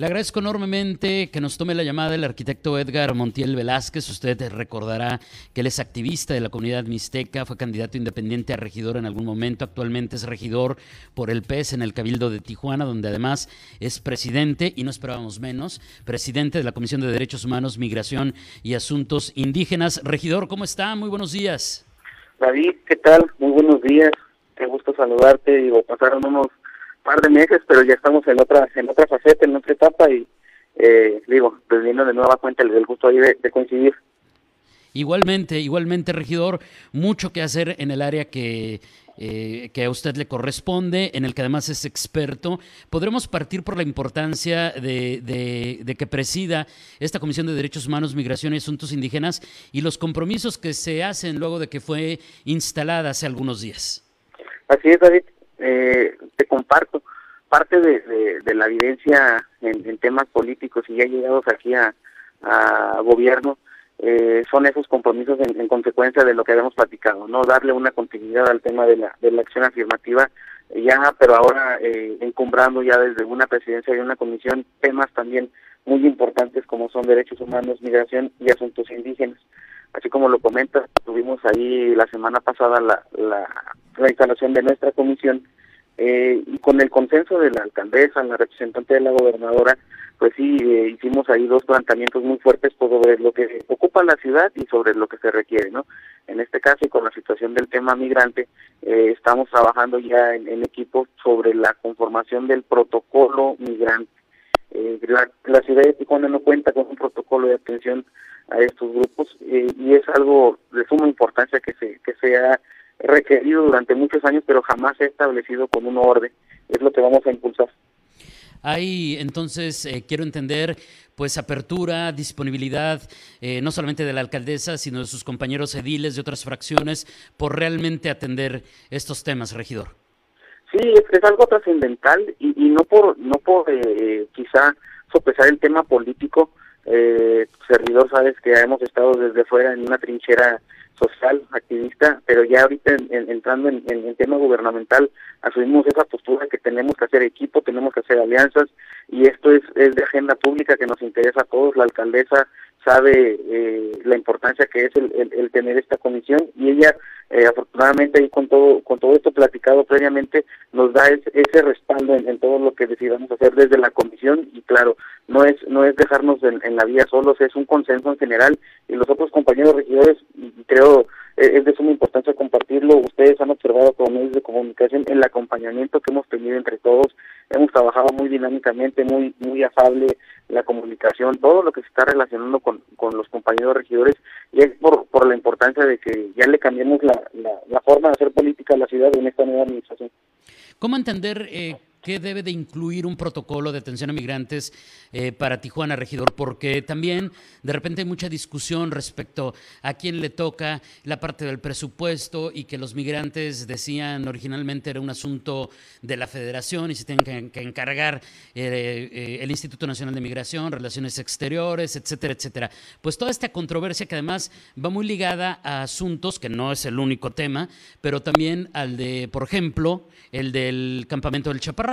Le agradezco enormemente que nos tome la llamada el arquitecto Edgar Montiel Velázquez. Usted recordará que él es activista de la comunidad mixteca, fue candidato independiente a regidor en algún momento, actualmente es regidor por el PES en el Cabildo de Tijuana, donde además es presidente, y no esperábamos menos, presidente de la Comisión de Derechos Humanos, Migración y Asuntos Indígenas. Regidor, ¿cómo está? Muy buenos días. David, ¿qué tal? Muy buenos días. Qué gusto saludarte. Digo, pasaron unos par de meses, pero ya estamos en otra en otra faceta, en otra etapa y eh, digo, pues de nueva cuenta el, gusto ahí de, coincidir. Igualmente, igualmente, regidor, mucho que hacer en el área que, eh, que a usted le corresponde, en el que además es experto. Podremos partir por la importancia de, de, de, que presida esta Comisión de Derechos Humanos, Migración y Asuntos Indígenas y los compromisos que se hacen luego de que fue instalada hace algunos días. Así es, David eh, te comparto parte de, la evidencia en, temas políticos y ya llegados aquí a, gobierno eh, son esos compromisos en, consecuencia de lo que habíamos platicado, no darle una continuidad al tema de la, de la acción afirmativa ya, pero ahora eh, encumbrando ya desde una presidencia y una comisión temas también muy importantes como son derechos humanos, migración y asuntos indígenas. Así como lo comentas, tuvimos ahí la semana pasada la, la la instalación de nuestra comisión eh, y con el consenso de la alcaldesa, la representante de la gobernadora, pues sí, eh, hicimos ahí dos planteamientos muy fuertes sobre lo que ocupa la ciudad y sobre lo que se requiere, ¿no? En este caso, y con la situación del tema migrante, eh, estamos trabajando ya en, equipo sobre la conformación del protocolo migrante. La, la, ciudad de Tijuana no cuenta con un protocolo de atención a estos grupos y es algo de suma importancia que se que sea requerido durante muchos años, pero jamás se ha establecido con un orden. Es lo que vamos a impulsar. Hay entonces, eh, quiero entender, pues apertura, disponibilidad, eh, no solamente de la alcaldesa, sino de sus compañeros ediles de otras fracciones, por realmente atender estos temas, regidor. Sí, es, algo trascendental y, y, no por, no por eh, quizá sopesar el tema político. servidor, sabes que hemos estado desde fuera en una trinchera social, activista, pero ya ahorita entrando en, el tema gubernamental, asumimos esa postura que tenemos que hacer equipo, tenemos que hacer alianzas, y esto es, es de agenda pública que nos interesa a todos. La alcaldesa sabe eh, la importancia que es el, tener esta comisión y ella eh, afortunadamente con todo con todo esto platicado previamente nos da ese, respaldo en, todo lo que decidamos hacer desde la comisión y claro no es no es dejarnos en, en la vía solos es un consenso en general y los otros compañeros regidores creo eh, es de suma importancia compartirlo. Ustedes han observado como medios de comunicación el acompañamiento que hemos tenido entre todos. Hemos trabajado muy dinámicamente, muy muy afable la comunicación, todo lo que se está relacionando con, con los compañeros regidores y es por, por la importancia de que ya le cambiemos la, la, forma de hacer política a la ciudad en esta nueva administración. ¿Cómo entender eh, ¿Qué debe de incluir un protocolo de atención a migrantes eh, para Tijuana, regidor? Porque también de repente hay mucha discusión respecto a quién le toca la parte del presupuesto y que los migrantes decían originalmente era un asunto de la federación y se tienen que, encargar eh, eh, el Instituto Nacional de Migración, Relaciones Exteriores, etcétera, etcétera. Pues toda esta controversia que además va muy ligada a asuntos, que no es el único tema, pero también al de, por ejemplo, el del campamento del Chaparral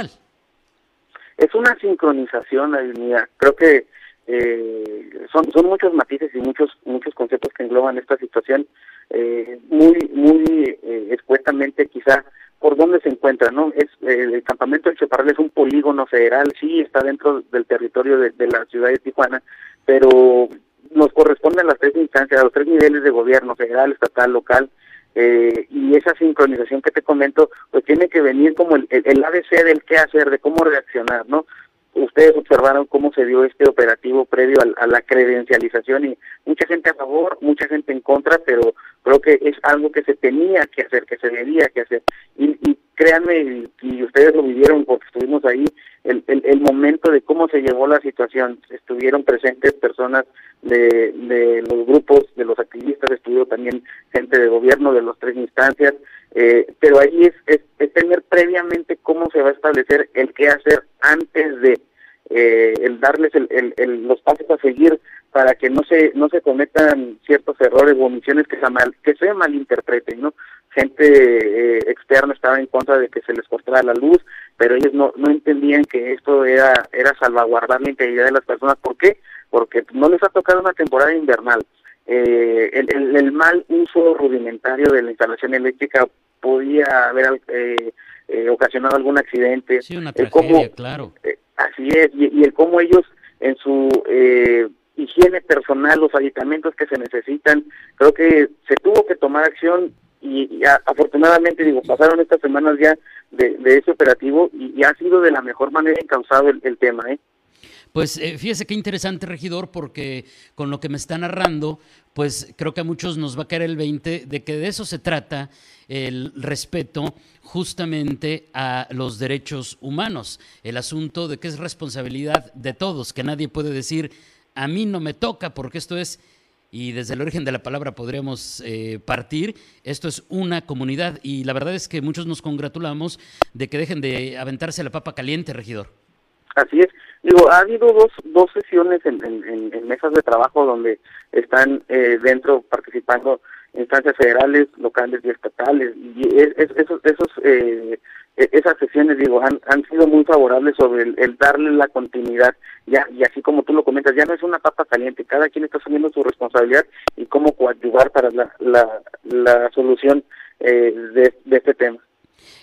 es una sincronización, mía. Creo que eh, son, son muchos matices y muchos muchos conceptos que engloban esta situación eh, muy muy eh, expuestamente quizá por dónde se encuentra no es el campamento del Chaparral es un polígono federal sí está dentro del territorio de, de la ciudad de Tijuana pero nos corresponden las tres instancias los tres niveles de gobierno federal estatal local eh, y esa sincronización que te comento, pues tiene que venir como el, el, ABC del qué hacer, de cómo reaccionar, ¿no? Ustedes observaron cómo se dio este operativo previo a, la credencialización y mucha gente a favor, mucha gente en contra, pero creo que es algo que se tenía que hacer, que se debía que hacer. Y, y créanme, y ustedes lo vivieron porque estuvimos ahí, el, el, el momento de cómo se llevó la situación, estuvieron presentes personas de, de los grupos, de los activistas, estuvo también gente de gobierno de las tres instancias, eh, pero ahí es, es, tener previamente cómo se va a establecer el qué hacer antes de, eh, el darles el, los pasos a seguir para que no se no se cometan ciertos errores o omisiones que se mal, que se malinterpreten, ¿no? Gente eh, externa estaba en contra de que se les cortara la luz, pero ellos no no entendían que esto era era salvaguardar la integridad de las personas. ¿Por qué? Porque no les ha tocado una temporada invernal. Eh, el, el, mal uso rudimentario de la instalación eléctrica podía haber eh, eh, ocasionado algún accidente. Sí, una tragedia, claro. Eh, así es, y, el cómo ellos en su eh, higiene personal, los aditamentos que se necesitan, creo que se tuvo que tomar acción y, afortunadamente, digo, pasaron estas semanas ya de, ese operativo y, ha sido de la mejor manera encausado el, el tema, ¿eh? Pues eh, fíjese qué interesante, regidor, porque con lo que me está narrando, pues creo que a muchos nos va a caer el 20 de que de eso se trata el respeto justamente a los derechos humanos, el asunto de que es responsabilidad de todos, que nadie puede decir, a mí no me toca, porque esto es y desde el origen de la palabra podríamos eh, partir. Esto es una comunidad y la verdad es que muchos nos congratulamos de que dejen de aventarse la papa caliente, regidor. Así es. Digo, ha habido dos, dos sesiones en, mesas de trabajo donde están eh, dentro participando instancias federales, locales y estatales. Y esos, esos, eh, e, esas sesiones, digo, han, han sido muy favorables sobre el, darle la continuidad. Ya, y así como tú lo comentas, ya no es una papa caliente, cada quien está asumiendo su responsabilidad y cómo coadyuvar para la, la, la solución eh, de, de este tema.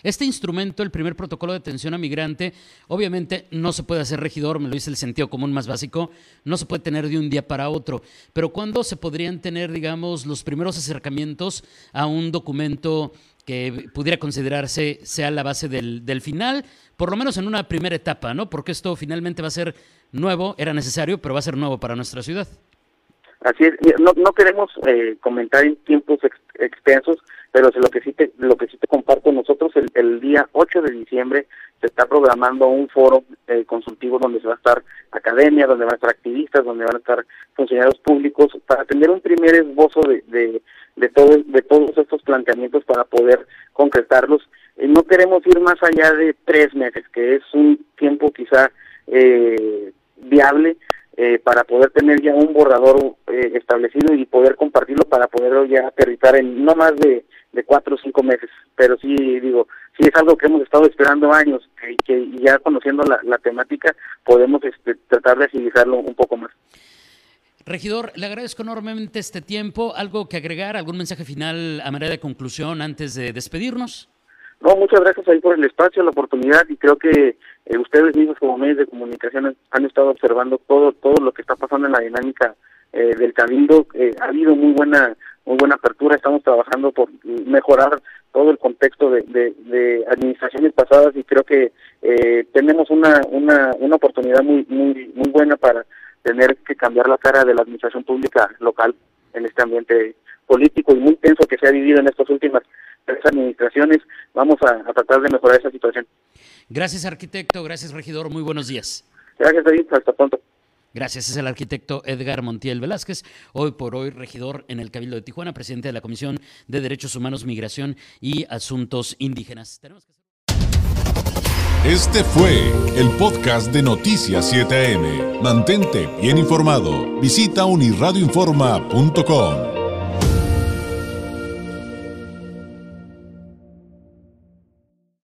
Este instrumento, el primer protocolo de atención a migrante, obviamente no se puede hacer regidor, me lo dice el sentido común más básico, no se puede tener de un día para otro, pero ¿cuándo se podrían tener, digamos, los primeros acercamientos a un documento que pudiera considerarse sea la base del, del final, por lo menos en una primera etapa, ¿no? Porque esto finalmente va a ser nuevo, era necesario, pero va a ser nuevo para nuestra ciudad. Así es, no, no queremos eh, comentar en tiempos extensos, pero lo que sí te, lo que sí te comparto nosotros el, el día 8 de diciembre se está programando un foro eh, consultivo donde se va a estar academia, donde van a estar activistas, donde van a estar funcionarios públicos para tener un primer esbozo de, de, de, todo, de todos estos planteamientos para poder concretarlos. No queremos ir más allá de tres meses, que es un tiempo quizá eh, viable eh, para poder tener ya un borrador eh, establecido y poder compartirlo para poderlo ya aterrizar en no más de de cuatro o cinco meses, pero sí digo, sí es algo que hemos estado esperando años y que ya conociendo la, temática podemos este, tratar de agilizarlo un poco más. Regidor, le agradezco enormemente este tiempo. ¿Algo que agregar? ¿Algún mensaje final a manera de conclusión antes de despedirnos? No, muchas gracias ahí por el espacio, la oportunidad y creo que eh, ustedes mismos como medios de comunicación han estado observando todo todo lo que está pasando en la dinámica eh, del cabildo. Eh, ha habido muy buena muy buena apertura, estamos trabajando por mejorar todo el contexto de, de, administraciones pasadas y creo que eh, tenemos una, una, una oportunidad muy, muy, muy buena para tener que cambiar la cara de la administración pública local en este ambiente político y muy tenso que se ha vivido en estas últimas tres administraciones. Vamos a, a tratar de mejorar esa situación. Gracias, arquitecto. Gracias, regidor. Muy buenos días. Gracias, David. Hasta pronto. Gracias, es el arquitecto Edgar Montiel Velázquez, hoy por hoy regidor en el Cabildo de Tijuana, presidente de la Comisión de Derechos Humanos, Migración y Asuntos Indígenas. Este fue el podcast de Noticias 7am. Mantente bien informado. Visita unirradioinforma.com.